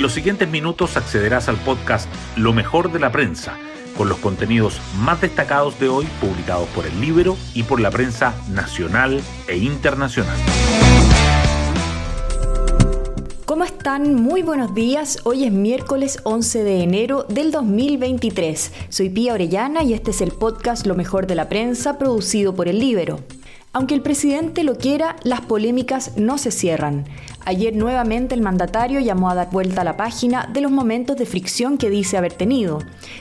En los siguientes minutos accederás al podcast Lo mejor de la prensa, con los contenidos más destacados de hoy publicados por el libro y por la prensa nacional e internacional. ¿Cómo están? Muy buenos días. Hoy es miércoles 11 de enero del 2023. Soy Pía Orellana y este es el podcast Lo mejor de la prensa producido por el Libero. Aunque el presidente lo quiera, las polémicas no se cierran. Ayer nuevamente el mandatario llamó a dar vuelta a la página de los momentos de fricción que dice haber tenido.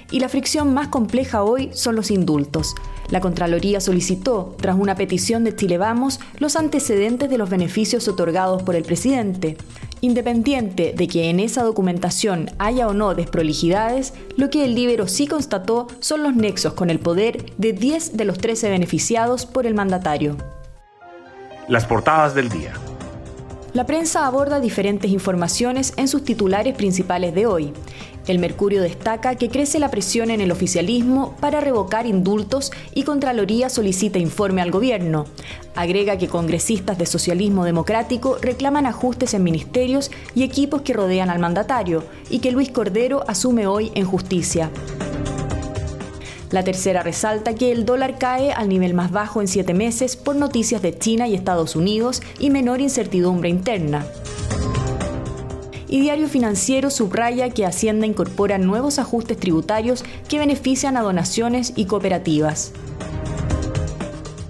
Y la fricción más compleja hoy son los indultos. La Contraloría solicitó, tras una petición de Chile Vamos, los antecedentes de los beneficios otorgados por el presidente. Independiente de que en esa documentación haya o no desprolijidades, lo que el libro sí constató son los nexos con el poder de 10 de los 13 beneficiados por el mandatario. Las portadas del día. La prensa aborda diferentes informaciones en sus titulares principales de hoy. El Mercurio destaca que crece la presión en el oficialismo para revocar indultos y Contraloría solicita informe al gobierno. Agrega que congresistas de socialismo democrático reclaman ajustes en ministerios y equipos que rodean al mandatario y que Luis Cordero asume hoy en justicia. La tercera resalta que el dólar cae al nivel más bajo en siete meses por noticias de China y Estados Unidos y menor incertidumbre interna. Y Diario Financiero subraya que Hacienda incorpora nuevos ajustes tributarios que benefician a donaciones y cooperativas.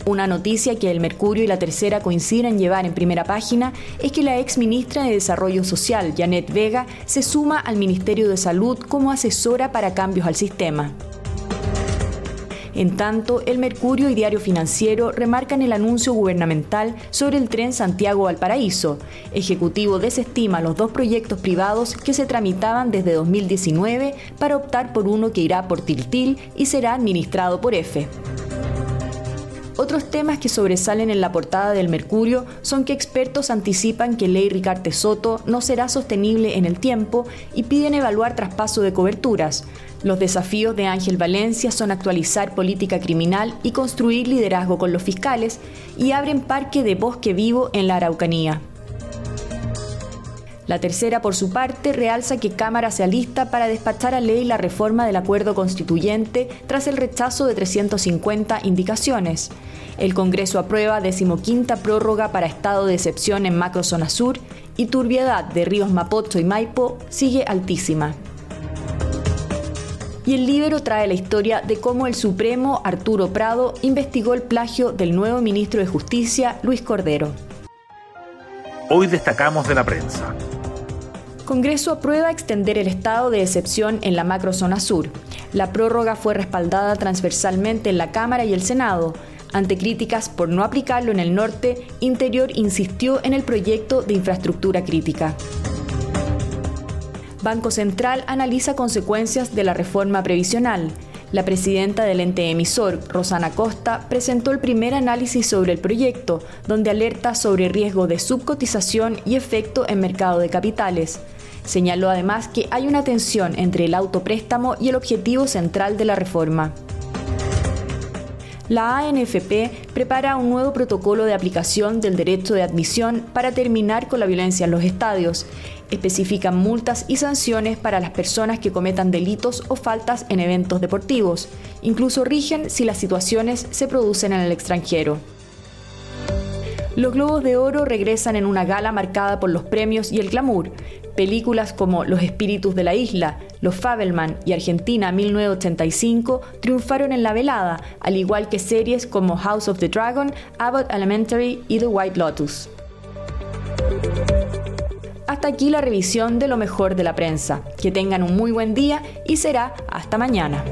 Una noticia que el Mercurio y la Tercera coinciden en llevar en primera página es que la ex ministra de Desarrollo Social, Janet Vega, se suma al Ministerio de Salud como asesora para cambios al sistema. En tanto, el Mercurio y Diario Financiero remarcan el anuncio gubernamental sobre el tren Santiago-Valparaíso. Ejecutivo desestima los dos proyectos privados que se tramitaban desde 2019 para optar por uno que irá por Tiltil y será administrado por EFE. Otros temas que sobresalen en la portada del Mercurio son que expertos anticipan que ley Ricarte Soto no será sostenible en el tiempo y piden evaluar traspaso de coberturas. Los desafíos de Ángel Valencia son actualizar política criminal y construir liderazgo con los fiscales y abren parque de bosque vivo en la Araucanía. La tercera, por su parte, realza que Cámara se alista para despachar a ley la reforma del acuerdo constituyente tras el rechazo de 350 indicaciones. El Congreso aprueba decimoquinta prórroga para estado de excepción en macrozona sur y turbiedad de ríos Mapocho y Maipo sigue altísima y el libro trae la historia de cómo el Supremo Arturo Prado investigó el plagio del nuevo ministro de Justicia, Luis Cordero. Hoy destacamos de la prensa. Congreso aprueba extender el estado de excepción en la macrozona sur. La prórroga fue respaldada transversalmente en la Cámara y el Senado. Ante críticas por no aplicarlo en el norte, Interior insistió en el proyecto de infraestructura crítica. Banco Central analiza consecuencias de la reforma previsional. La presidenta del ente emisor, Rosana Costa, presentó el primer análisis sobre el proyecto, donde alerta sobre riesgo de subcotización y efecto en mercado de capitales. Señaló además que hay una tensión entre el autopréstamo y el objetivo central de la reforma. La ANFP prepara un nuevo protocolo de aplicación del derecho de admisión para terminar con la violencia en los estadios especifican multas y sanciones para las personas que cometan delitos o faltas en eventos deportivos. Incluso rigen si las situaciones se producen en el extranjero. Los Globos de Oro regresan en una gala marcada por los premios y el glamour. Películas como Los Espíritus de la Isla, Los Fabelman y Argentina 1985 triunfaron en la velada, al igual que series como House of the Dragon, Abbott Elementary y The White Lotus. Hasta aquí la revisión de lo mejor de la prensa. Que tengan un muy buen día y será hasta mañana.